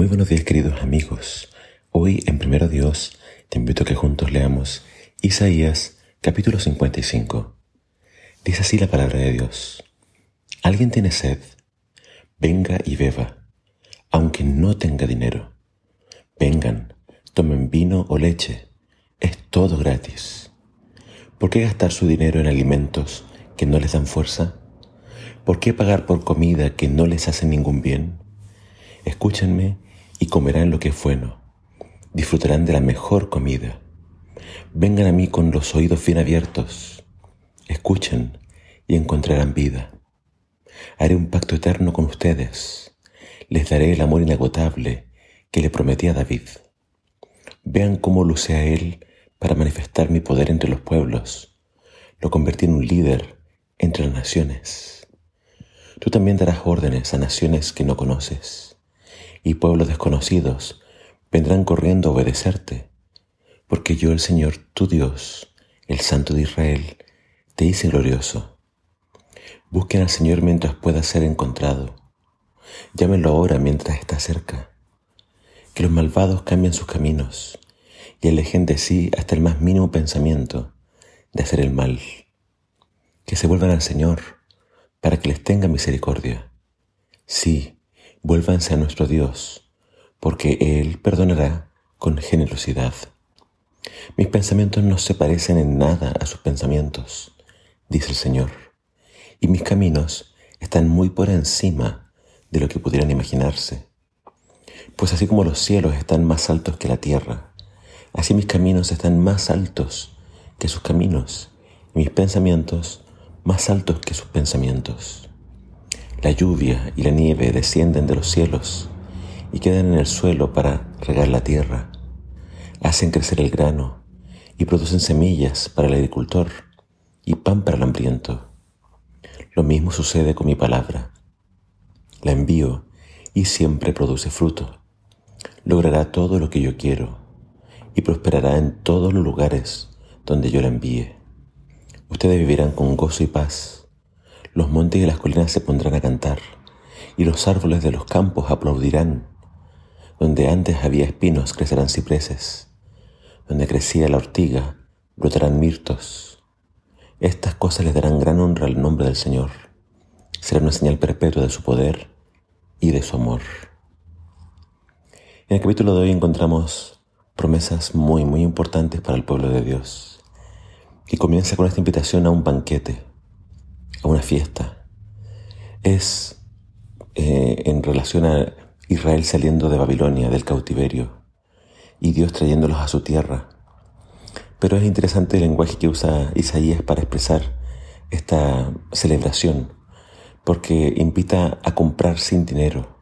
Muy buenos días queridos amigos. Hoy en Primero Dios te invito a que juntos leamos Isaías capítulo 55. Dice así la palabra de Dios. ¿Alguien tiene sed? Venga y beba, aunque no tenga dinero. Vengan, tomen vino o leche. Es todo gratis. ¿Por qué gastar su dinero en alimentos que no les dan fuerza? ¿Por qué pagar por comida que no les hace ningún bien? Escúchenme y comerán lo que es bueno. Disfrutarán de la mejor comida. Vengan a mí con los oídos bien abiertos. Escuchen y encontrarán vida. Haré un pacto eterno con ustedes. Les daré el amor inagotable que le prometí a David. Vean cómo luce a él para manifestar mi poder entre los pueblos. Lo convertí en un líder entre las naciones. Tú también darás órdenes a naciones que no conoces y pueblos desconocidos vendrán corriendo a obedecerte, porque yo el Señor, tu Dios, el Santo de Israel, te hice glorioso. Busquen al Señor mientras pueda ser encontrado. Llámenlo ahora mientras está cerca. Que los malvados cambien sus caminos y alejen de sí hasta el más mínimo pensamiento de hacer el mal. Que se vuelvan al Señor para que les tenga misericordia. Sí, vuélvanse a nuestro Dios, porque Él perdonará con generosidad. Mis pensamientos no se parecen en nada a sus pensamientos, dice el Señor, y mis caminos están muy por encima de lo que pudieran imaginarse. Pues así como los cielos están más altos que la tierra, así mis caminos están más altos que sus caminos, y mis pensamientos más altos que sus pensamientos. La lluvia y la nieve descienden de los cielos y quedan en el suelo para regar la tierra. Hacen crecer el grano y producen semillas para el agricultor y pan para el hambriento. Lo mismo sucede con mi palabra. La envío y siempre produce fruto. Logrará todo lo que yo quiero y prosperará en todos los lugares donde yo la envíe. Ustedes vivirán con gozo y paz los montes y las colinas se pondrán a cantar, y los árboles de los campos aplaudirán. Donde antes había espinos crecerán cipreses, donde crecía la ortiga brotarán mirtos. Estas cosas les darán gran honra al nombre del Señor. Será una señal perpetua de su poder y de su amor. En el capítulo de hoy encontramos promesas muy, muy importantes para el pueblo de Dios. Y comienza con esta invitación a un banquete a una fiesta. Es eh, en relación a Israel saliendo de Babilonia, del cautiverio, y Dios trayéndolos a su tierra. Pero es interesante el lenguaje que usa Isaías para expresar esta celebración, porque invita a comprar sin dinero,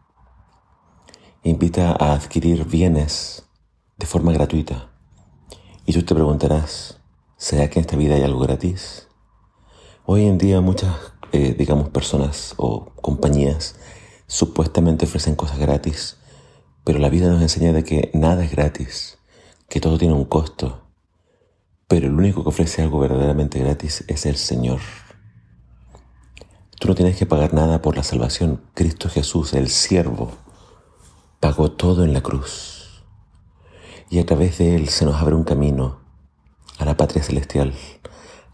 invita a adquirir bienes de forma gratuita. Y tú te preguntarás, ¿será que en esta vida hay algo gratis? Hoy en día muchas, eh, digamos, personas o compañías supuestamente ofrecen cosas gratis, pero la vida nos enseña de que nada es gratis, que todo tiene un costo, pero el único que ofrece algo verdaderamente gratis es el Señor. Tú no tienes que pagar nada por la salvación. Cristo Jesús, el siervo, pagó todo en la cruz. Y a través de Él se nos abre un camino a la patria celestial.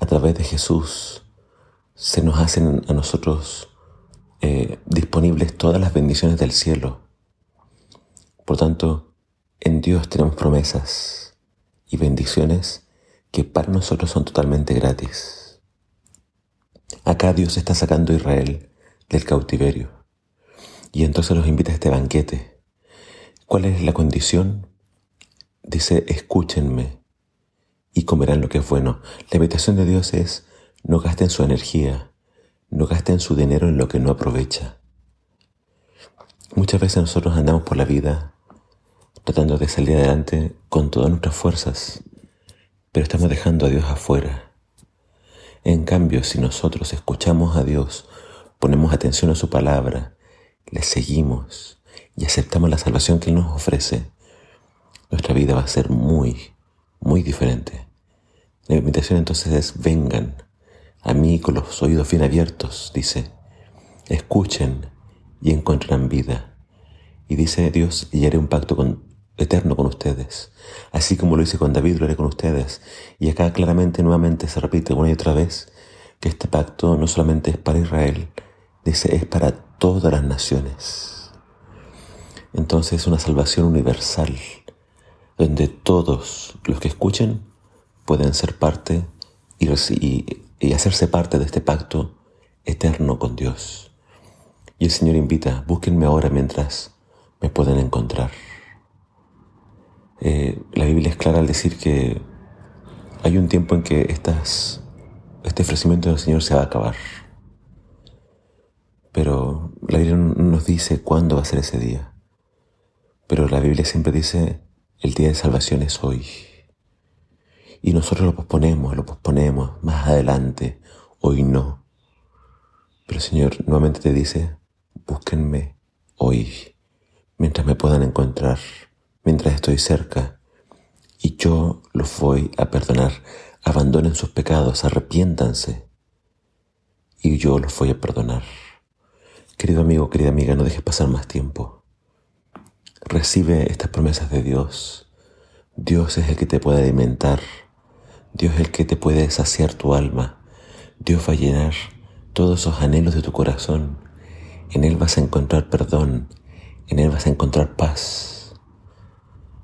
A través de Jesús se nos hacen a nosotros eh, disponibles todas las bendiciones del cielo. Por tanto, en Dios tenemos promesas y bendiciones que para nosotros son totalmente gratis. Acá Dios está sacando a Israel del cautiverio y entonces los invita a este banquete. ¿Cuál es la condición? Dice, escúchenme y comerán lo que es bueno. La invitación de Dios es, no gasten su energía, no gasten su dinero en lo que no aprovecha. Muchas veces nosotros andamos por la vida tratando de salir adelante con todas nuestras fuerzas, pero estamos dejando a Dios afuera. En cambio, si nosotros escuchamos a Dios, ponemos atención a su palabra, le seguimos y aceptamos la salvación que Él nos ofrece, nuestra vida va a ser muy, muy diferente. La invitación entonces es vengan, a mí con los oídos bien abiertos, dice, escuchen y encontrarán vida. Y dice Dios, y haré un pacto eterno con ustedes. Así como lo hice con David, lo haré con ustedes. Y acá claramente nuevamente se repite una y otra vez que este pacto no solamente es para Israel, dice, es para todas las naciones. Entonces es una salvación universal, donde todos los que escuchen pueden ser parte y, y hacerse parte de este pacto eterno con Dios. Y el Señor invita, búsquenme ahora mientras me pueden encontrar. Eh, la Biblia es clara al decir que hay un tiempo en que estas, este ofrecimiento del Señor se va a acabar. Pero la Biblia no nos dice cuándo va a ser ese día. Pero la Biblia siempre dice, el día de salvación es hoy. Y nosotros lo posponemos, lo posponemos más adelante, hoy no. Pero el Señor nuevamente te dice, búsquenme hoy, mientras me puedan encontrar, mientras estoy cerca, y yo los voy a perdonar. Abandonen sus pecados, arrepiéntanse, y yo los voy a perdonar. Querido amigo, querida amiga, no dejes pasar más tiempo. Recibe estas promesas de Dios. Dios es el que te puede alimentar. Dios es el que te puede saciar tu alma. Dios va a llenar todos esos anhelos de tu corazón. En Él vas a encontrar perdón, en Él vas a encontrar paz.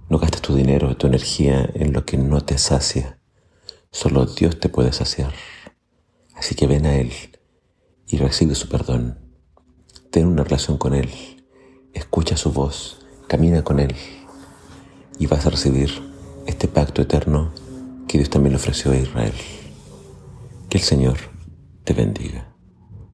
No gastes tu dinero, tu energía en lo que no te sacia. Solo Dios te puede saciar. Así que ven a Él y recibe su perdón. Ten una relación con Él. Escucha su voz. Camina con Él. Y vas a recibir este pacto eterno que Dios también le ofreció a Israel. Que el Señor te bendiga.